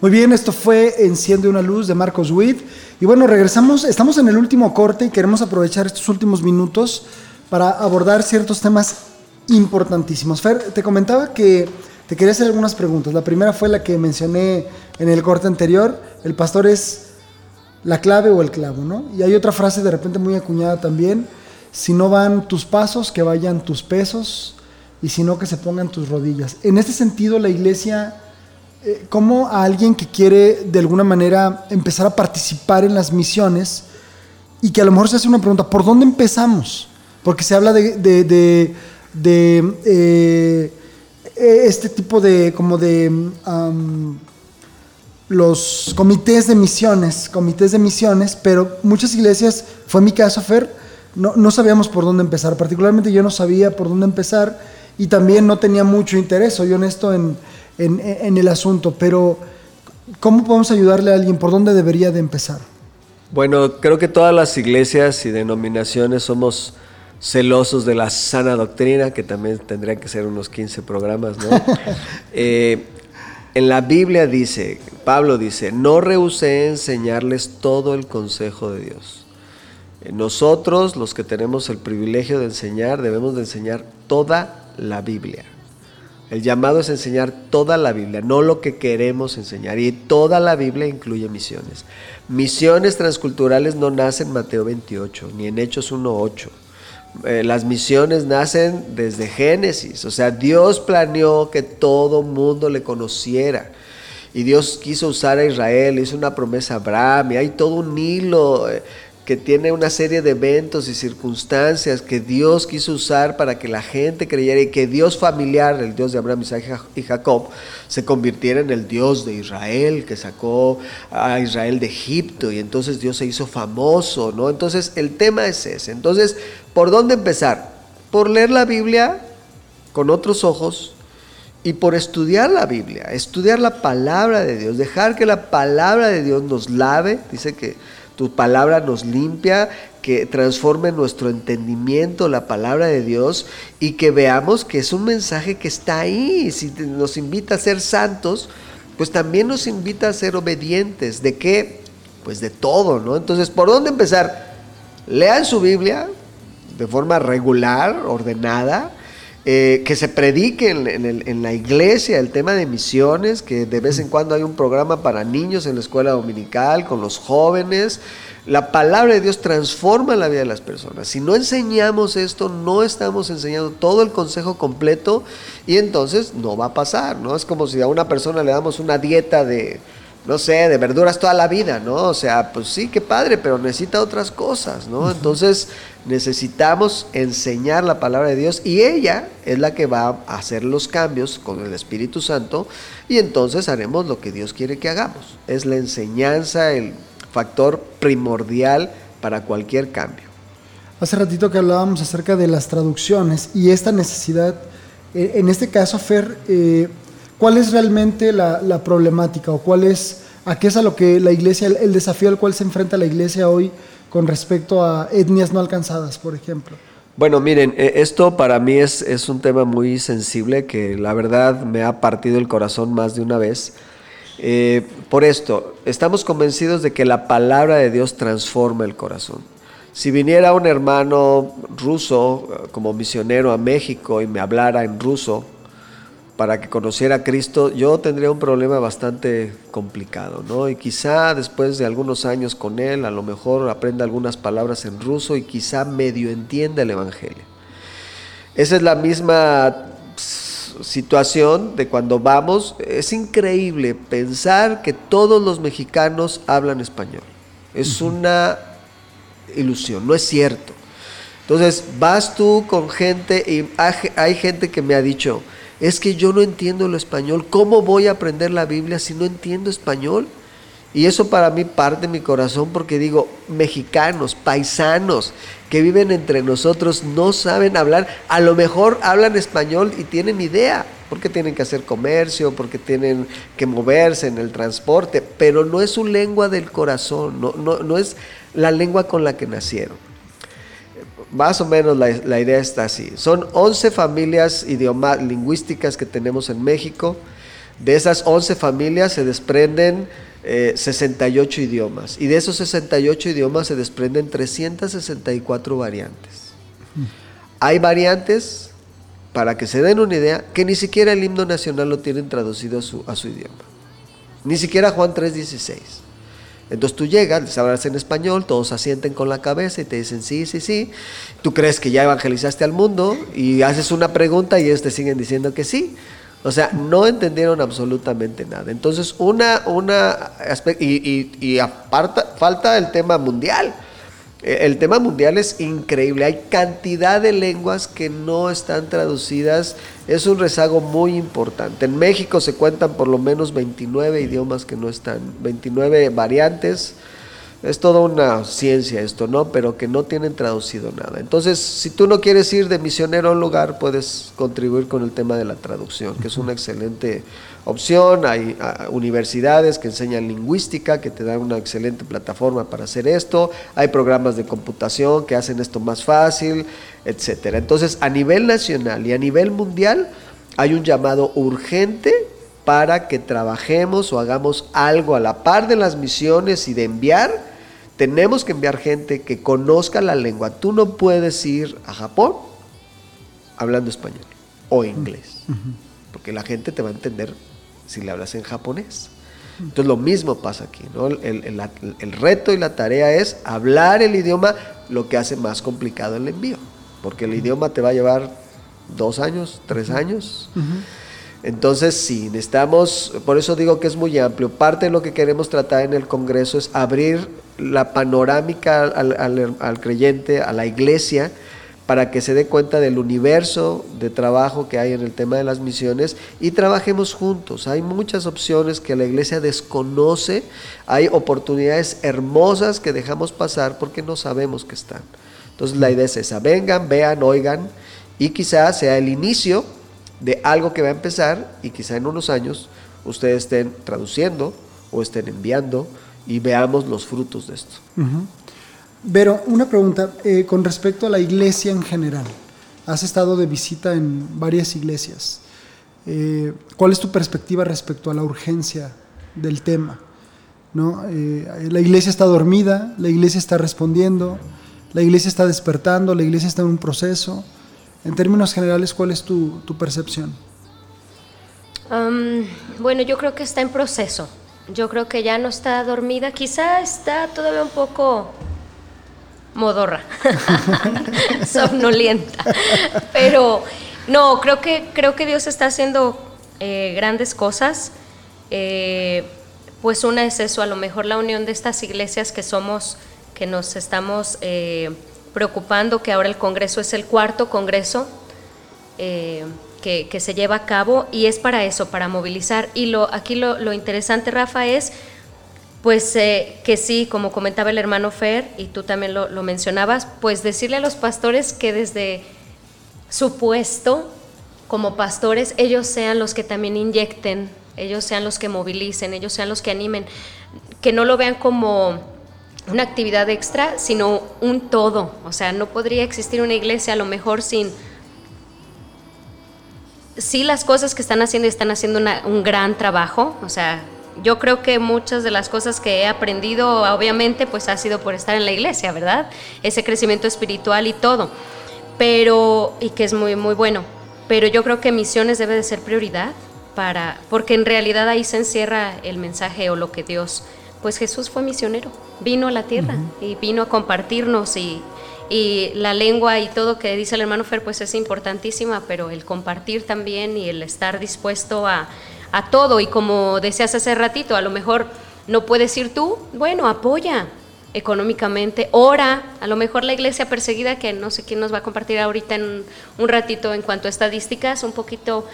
Muy bien, esto fue Enciende una luz de Marcos Witt. Y bueno, regresamos, estamos en el último corte y queremos aprovechar estos últimos minutos para abordar ciertos temas importantísimos. Fer, te comentaba que te quería hacer algunas preguntas. La primera fue la que mencioné en el corte anterior. El pastor es la clave o el clavo, ¿no? Y hay otra frase de repente muy acuñada también. Si no van tus pasos, que vayan tus pesos. Y si no, que se pongan tus rodillas. En este sentido, la iglesia eh, cómo a alguien que quiere de alguna manera empezar a participar en las misiones y que a lo mejor se hace una pregunta, ¿por dónde empezamos? Porque se habla de, de- de- eh, eh, este tipo de, como de, los comités de misiones, comités de misiones, pero muchas iglesias, fue mi caso, Fer, no, no sabíamos por dónde empezar, particularmente yo no sabía por dónde empezar y también no tenía mucho interés, soy honesto en, en- en el asunto, pero ¿cómo podemos ayudarle a alguien? ¿Por dónde debería de empezar? Bueno, creo que todas las iglesias y denominaciones somos celosos de la sana doctrina, que también tendrían que ser unos 15 programas, ¿no? Eh, en la Biblia dice, Pablo dice, no rehusé enseñarles todo el consejo de Dios. Eh, Nosotros, los que tenemos el privilegio de enseñar, debemos de enseñar toda la Biblia. El llamado es enseñar toda la Biblia, no lo que queremos enseñar. Y toda la Biblia incluye misiones. Misiones transculturales no nacen en Mateo 28, ni en Hechos 1.8. Eh, las misiones nacen desde Génesis. O sea, Dios planeó que todo mundo le conociera. Y Dios quiso usar a Israel, hizo una promesa a Abraham, y hay todo un hilo eh, que tiene una serie de eventos y circunstancias que Dios quiso usar para que la gente creyera y que Dios familiar, el Dios de Abraham, Isaac y Ja- y Jacob, se convirtiera en el Dios de Israel, que sacó a Israel de Egipto y entonces Dios se hizo famoso, ¿no? Entonces el tema es ese. Entonces, ¿por dónde empezar? Por leer la Biblia con otros ojos, y por estudiar la Biblia, estudiar la palabra de Dios, dejar que la palabra de Dios nos lave, dice que tu palabra nos limpia, que transforme nuestro entendimiento la palabra de Dios y que veamos que es un mensaje que está ahí. Si nos invita a ser santos, pues también nos invita a ser obedientes. ¿De qué? Pues de todo, ¿no? Entonces, ¿por dónde empezar? Lean su Biblia de forma regular, ordenada, eh, que se predique en, en la iglesia el tema de misiones, que de vez en cuando hay un programa para niños en la escuela dominical, con los jóvenes. La palabra de Dios transforma la vida de las personas. Si no enseñamos esto, no estamos enseñando todo el consejo completo y entonces no va a pasar, ¿no? Es como si a una persona le damos una dieta de, no sé, de verduras toda la vida, ¿no? O sea, pues sí, qué padre, pero necesita otras cosas, ¿no? Entonces necesitamos enseñar la palabra de Dios y ella es la que va a hacer los cambios con el Espíritu Santo y entonces haremos lo que Dios quiere que hagamos. Es la enseñanza, el factor primordial para cualquier cambio. Hace ratito que hablábamos acerca de las traducciones y esta necesidad, eh, en este caso, Fer, eh, ¿cuál es realmente la, la problemática o cuál es, a qué es a lo que la iglesia, el, el desafío al cual se enfrenta la iglesia hoy con respecto a etnias no alcanzadas, por ejemplo? Bueno, miren, eh, esto para mí es, es un tema muy sensible que la verdad me ha partido el corazón más de una vez. Eh, por esto, estamos convencidos de que la palabra de Dios transforma el corazón. Si viniera un hermano ruso eh, como misionero a México y me hablara en ruso para que conociera a Cristo, yo tendría un problema bastante complicado, ¿no? Y quizá después de algunos años con él, a lo mejor aprenda algunas palabras en ruso y quizá medio entienda el Evangelio. Esa es la misma situación de cuando vamos. Es increíble pensar que todos los mexicanos hablan español. Es una ilusión, no es cierto. Entonces, vas tú con gente y hay gente que me ha dicho, es que yo no entiendo el español, ¿cómo voy a aprender la Biblia si no entiendo español? Y eso para mí parte mi corazón porque digo, mexicanos, paisanos que viven entre nosotros no saben hablar, a lo mejor hablan español y tienen idea, porque tienen que hacer comercio, porque tienen que moverse en el transporte, pero no es su lengua del corazón, no, no, no es la lengua con la que nacieron. Más o menos la, la idea está así. Son 11 familias lingüísticas que tenemos en México. De esas 11 familias se desprenden eh, 68 idiomas. Y de esos 68 idiomas se desprenden 364 variantes. Hay variantes, para que se den una idea, que ni siquiera el himno nacional lo tienen traducido a su, a su idioma. Ni siquiera Juan 3.16. Entonces tú llegas, les hablas en español, todos asienten con la cabeza y te dicen sí, sí, sí. Tú crees que ya evangelizaste al mundo y haces una pregunta y ellos te siguen diciendo que sí. O sea, no entendieron absolutamente nada. Entonces, una, una y, y, y aparta, falta el tema mundial. Eh, El tema mundial es increíble. Hay cantidad de lenguas que no están traducidas. Es un rezago muy importante. En México se cuentan por lo menos 29 idiomas que no están, 29 variantes. Es toda una ciencia esto, ¿no? Pero que no tienen traducido nada. Entonces, si tú no quieres ir de misionero a un lugar, puedes contribuir con el tema de la traducción, que es una excelente opción. Hay universidades que enseñan lingüística, que te dan una excelente plataforma para hacer esto. Hay programas de computación que hacen esto más fácil, etcétera. Entonces, a nivel nacional y a nivel mundial, hay un llamado urgente para que trabajemos o hagamos algo a la par de las misiones y de enviar tenemos que enviar gente que conozca la lengua. Tú no puedes ir a Japón hablando español o inglés, porque la gente te va a entender si le hablas en japonés. Entonces lo mismo pasa aquí, ¿no? El, el, el, reto y la tarea es hablar el idioma, lo que hace más complicado el envío, porque el idioma te va a llevar dos años, tres años. Uh -huh. Entonces, sí, necesitamos, por eso digo que es muy amplio. Parte de lo que queremos tratar en el Congreso es abrir la panorámica al, al, al, creyente, a la iglesia, para que se dé cuenta del universo de trabajo que hay en el tema de las misiones y trabajemos juntos. Hay muchas opciones que la iglesia desconoce, hay oportunidades hermosas que dejamos pasar porque no sabemos que están. Entonces, la idea es esa, vengan, vean, oigan y quizás sea el inicio de algo que va a empezar y quizá en unos años ustedes estén traduciendo o estén enviando y veamos los frutos de esto. Pero una pregunta eh, con respecto a la iglesia en general. Has estado de visita en varias iglesias. Eh, ¿Cuál es tu perspectiva respecto a la urgencia del tema? ¿No? Eh, la iglesia está dormida, la iglesia está respondiendo, la iglesia está despertando, la iglesia está en un proceso. En términos generales, ¿cuál es tu, tu percepción? Um, bueno, yo creo que está en proceso. Yo creo que ya no está dormida, quizá está todavía un poco modorra, somnolienta. Pero no, creo que, creo que Dios está haciendo eh, grandes cosas. Eh, pues una es eso, a lo mejor la unión de estas iglesias que somos, que nos estamos eh, preocupando, que ahora el Congreso es el cuarto Congreso que, que, se lleva a cabo y es para eso, para movilizar. Y lo, aquí lo, lo interesante, Rafa, es Pues que sí, como comentaba el hermano Fer, y tú también lo, lo mencionabas, pues decirle a los pastores que desde su puesto como pastores, ellos sean los que también inyecten, ellos sean los que movilicen, ellos sean los que animen, que no lo vean como una actividad extra, sino un todo. O sea, no podría existir una iglesia a lo mejor sin... Sí, las cosas que están haciendo están haciendo un gran trabajo. O sea, yo creo que muchas de las cosas que he aprendido, obviamente, pues ha sido por estar en la iglesia, ¿verdad? Ese crecimiento espiritual y todo. Pero, y que es muy, muy bueno. Pero yo creo que misiones debe de ser prioridad para, porque en realidad ahí se encierra el mensaje o lo que Dios, pues Jesús fue misionero, vino a la tierra y vino a compartirnos y, y la lengua y todo que dice el hermano Fer, pues es importantísima, pero el compartir también y el estar dispuesto a, a todo. Y como decías hace ratito, a lo mejor no puedes ir tú, bueno, apoya económicamente, ora, a lo mejor la iglesia perseguida, que no sé quién nos va a compartir ahorita en un ratito en cuanto a estadísticas, un poquito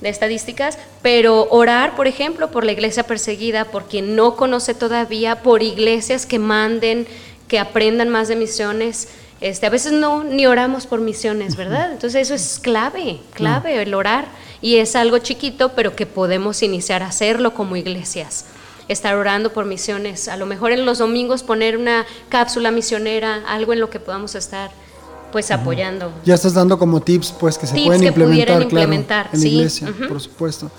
de estadísticas, pero orar, por ejemplo, por la iglesia perseguida, por quien no conoce todavía, por iglesias que manden, que aprendan más de misiones. Este, a veces no ni oramos por misiones, ¿verdad? Entonces eso es clave, clave el orar y es algo chiquito, pero que podemos iniciar a hacerlo como iglesias. Estar orando por misiones, a lo mejor en los domingos poner una cápsula misionera, algo en lo que podamos estar pues apoyando. Ya estás dando como tips pues que se Tips pueden que implementar, pudieran claro, implementar, en la sí, iglesia, por supuesto.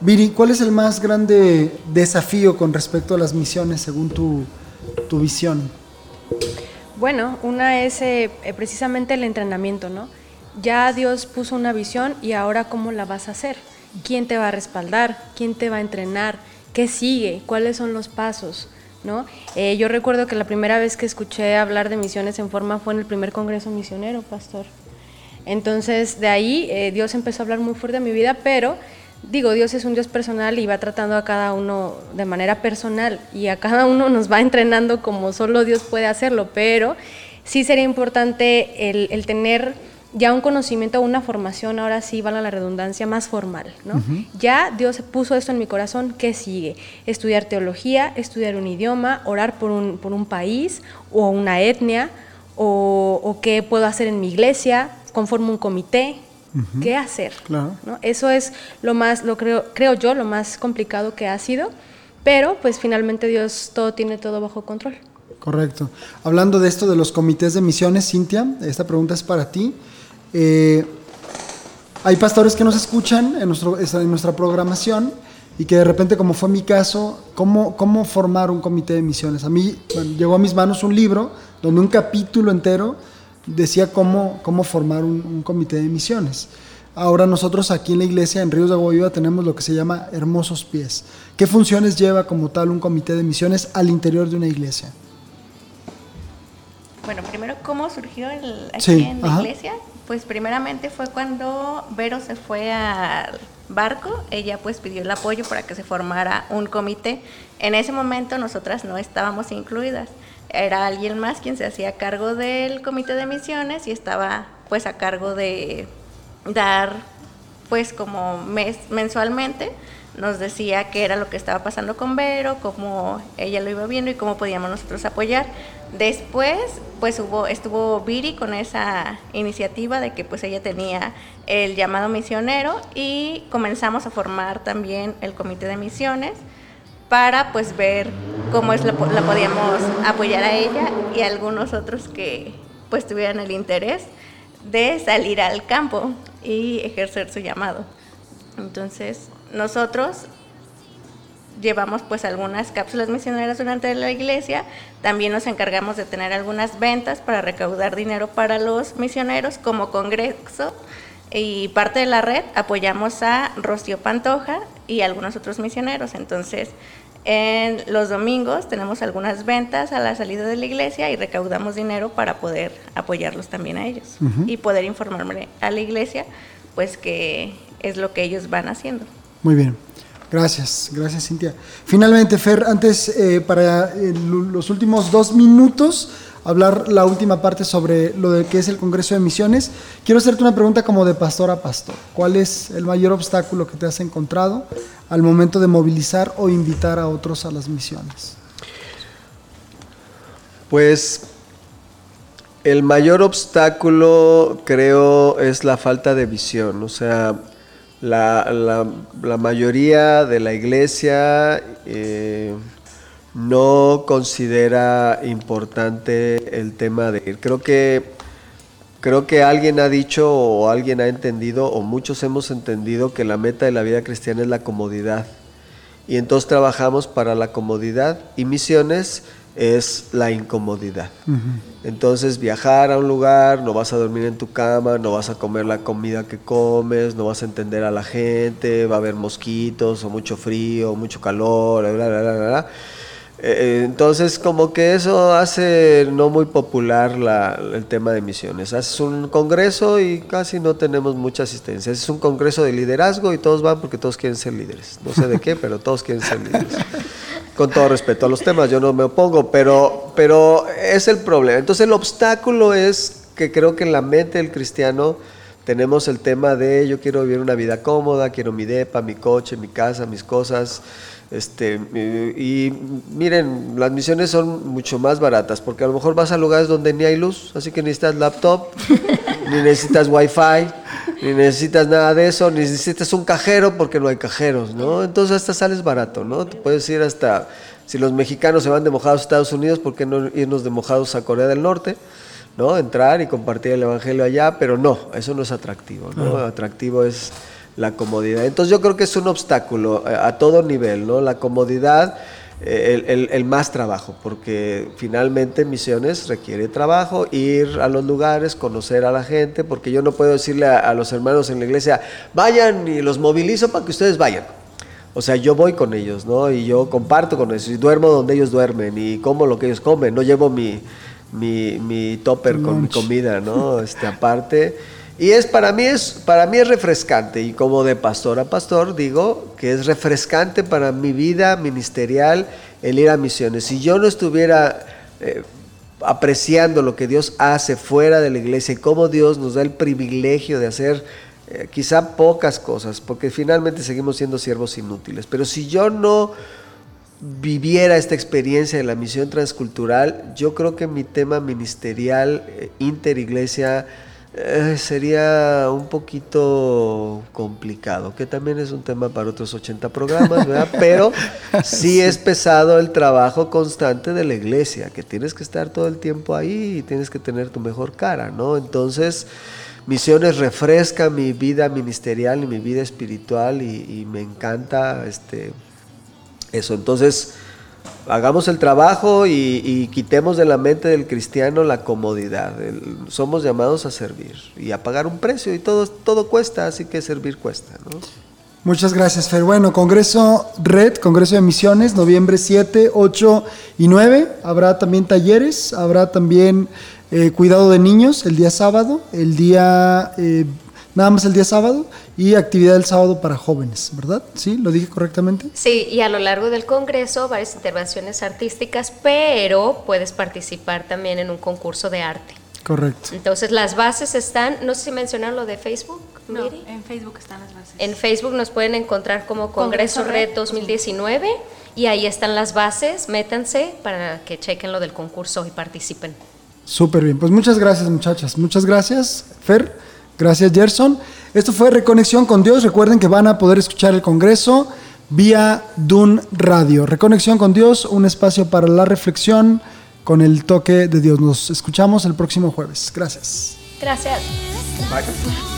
Viri, ¿cuál es el más grande desafío con respecto a las misiones según tu, tu visión? Bueno, una es eh, eh, precisamente el entrenamiento, ¿no? Ya Dios puso una visión y ahora cómo la vas a hacer. ¿Quién te va a respaldar? ¿Quién te va a entrenar? ¿Qué sigue? ¿Cuáles son los pasos? ¿No? Eh, yo recuerdo que la primera vez que escuché hablar de misiones en forma fue en el primer congreso misionero, pastor. Entonces, de ahí eh, Dios empezó a hablar muy fuerte a mi vida, pero digo, Dios es un Dios personal y va tratando a cada uno de manera personal y a cada uno nos va entrenando como solo Dios puede hacerlo, pero sí sería importante el tener ya un conocimiento, una formación, ahora sí, vale la redundancia, más formal, ¿no? Ya Dios puso esto en mi corazón, ¿qué sigue? Estudiar teología, estudiar un idioma, orar por un, por un país o una etnia, o, o qué puedo hacer en mi iglesia, conformo un comité, ¿qué hacer? Claro. ¿no? Eso es lo más, lo creo, creo yo, lo más complicado que ha sido, pero pues finalmente Dios todo tiene todo bajo control. Correcto. Hablando de esto de los comités de misiones, Cintia, esta pregunta es para ti. Eh, hay pastores que nos escuchan en, nuestro, en nuestra programación y que de repente, como fue mi caso, ¿cómo, cómo formar un comité de misiones? A mí bueno, llegó a mis manos un libro donde un capítulo entero decía cómo, cómo formar un, un comité de misiones. Ahora nosotros aquí en la iglesia, en Ríos de Agua Viva, tenemos lo que se llama Hermosos Pies. ¿Qué funciones lleva como tal un comité de misiones al interior de una iglesia? Bueno, primero, ¿cómo surgió el, aquí Sí, en la ajá. iglesia? Pues primeramente fue cuando Vero se fue al barco, ella pues pidió el apoyo para que se formara un comité. En ese momento nosotras no estábamos incluidas, era alguien más quien se hacía cargo del comité de misiones y estaba pues a cargo de dar pues como mes, mensualmente nos decía qué era lo que estaba pasando con Vero, cómo ella lo iba viendo y cómo podíamos nosotros apoyar. Después, pues hubo, estuvo Viri con esa iniciativa de que pues ella tenía el llamado misionero y comenzamos a formar también el comité de misiones para pues ver cómo es la, la podíamos apoyar a ella y a algunos otros que pues tuvieran el interés de salir al campo y ejercer su llamado. Entonces, nosotros llevamos pues algunas cápsulas misioneras durante la iglesia, también nos encargamos de tener algunas ventas para recaudar dinero para los misioneros como congreso y parte de la red apoyamos a Rocío Pantoja y algunos otros misioneros. Entonces, en los domingos tenemos algunas ventas a la salida de la iglesia y recaudamos dinero para poder apoyarlos también a ellos y poder informarme a la iglesia pues que es lo que ellos van haciendo. Muy bien. Gracias, gracias Cintia. Finalmente, Fer, antes eh, para eh, lo- los últimos dos minutos, hablar la última parte sobre lo de que es el Congreso de Misiones, quiero hacerte una pregunta como de pastor a pastor. ¿Cuál es el mayor obstáculo que te has encontrado al momento de movilizar o invitar a otros a las misiones? Pues el mayor obstáculo creo es la falta de visión. O sea, la, la- mayoría de la iglesia eh, no considera importante el tema de ir. Creo que Creo que alguien ha dicho o alguien ha entendido o muchos hemos entendido que la meta de la vida cristiana es la comodidad. Y entonces trabajamos para la comodidad y misiones es la incomodidad. Entonces viajar a un lugar, no vas a dormir en tu cama, no vas a comer la comida que comes, no vas a entender a la gente, va a haber mosquitos o mucho frío, mucho calor, bla, bla, bla, bla, bla. Eh, entonces, como que eso hace no muy popular la- el tema de misiones. Haces un congreso y casi no tenemos mucha asistencia. Es un congreso de liderazgo y todos van porque todos quieren ser líderes. No sé de qué, pero todos quieren ser líderes. Con todo respeto a los temas, yo no me opongo, pero, pero es el problema. Entonces, el obstáculo es que creo que en la mente del cristiano tenemos el tema de yo quiero vivir una vida cómoda, quiero mi depa, mi coche, mi casa, mis cosas. Este, y, miren, las misiones son mucho más baratas porque a lo mejor vas a lugares donde ni hay luz, así que necesitas laptop, ni necesitas wifi, ni necesitas nada de eso, ni necesitas un cajero porque no hay cajeros, ¿no? Entonces hasta sales barato, ¿no? Te puedes ir hasta, si los mexicanos se van de mojados a Estados Unidos, ¿por qué no irnos de mojados a Corea del Norte? ¿no? Entrar y compartir el evangelio allá, pero no, eso no es atractivo, ¿no? Atractivo es la comodidad. Entonces yo creo que es un obstáculo a, todo nivel, ¿no? La comodidad, el, el- el más trabajo, porque finalmente misiones requiere trabajo, ir a los lugares, conocer a la gente, porque yo no puedo decirle a, a los hermanos en la iglesia, vayan y los movilizo para que ustedes vayan. O sea, yo voy con ellos, ¿no? Y yo comparto con ellos, y duermo donde ellos duermen, y como lo que ellos comen, no llevo mi, mi, mi topper con mi comida, ¿no? Este, aparte. Y es para mí es para mí es refrescante y como de pastor a pastor digo que es refrescante para mi vida ministerial el ir a misiones. Si yo no estuviera eh, apreciando lo que Dios hace fuera de la iglesia y cómo Dios nos da el privilegio de hacer eh, quizá pocas cosas, porque finalmente seguimos siendo siervos inútiles. Pero si yo no viviera esta experiencia de la misión transcultural, yo creo que mi tema ministerial eh, interiglesia eh, sería un poquito complicado, que también es un tema para otros 80 programas, ¿verdad? Pero sí es pesado el trabajo constante de la iglesia, que tienes que estar todo el tiempo ahí y tienes que tener tu mejor cara, ¿no? Entonces, misiones refresca mi vida ministerial y mi vida espiritual y, y me encanta este eso. Entonces, hagamos el trabajo y, quitemos de la mente del cristiano la comodidad. Somos llamados a servir y a pagar un precio y todo, todo cuesta, así que servir cuesta. Muchas gracias, Fer. Bueno, Congreso Red, Congreso de Misiones, noviembre 7, 8 y 9. Habrá también talleres, habrá también eh, cuidado de niños el día sábado, el día, eh, nada más el día sábado, y actividad el sábado para jóvenes, ¿verdad? ¿Sí? ¿Lo dije correctamente? Sí, y a lo largo del Congreso varias intervenciones artísticas, pero puedes participar también en un concurso de arte. Correcto. Entonces las bases están, no sé si mencionaron lo de Facebook. No, Miri. en Facebook están las bases. En Facebook nos pueden encontrar como Congreso, Congreso Red Red 2019 y ahí están las bases, métanse para que chequen lo del concurso y participen. Súper bien. Pues muchas gracias, muchachas. Muchas gracias, Fer. Gracias, Gerson. Esto fue Reconexión con Dios. Recuerden que van a poder escuchar el Congreso vía Dun Radio. Reconexión con Dios, un espacio para la reflexión con el toque de Dios. Nos escuchamos el próximo jueves. Gracias. Gracias. Solo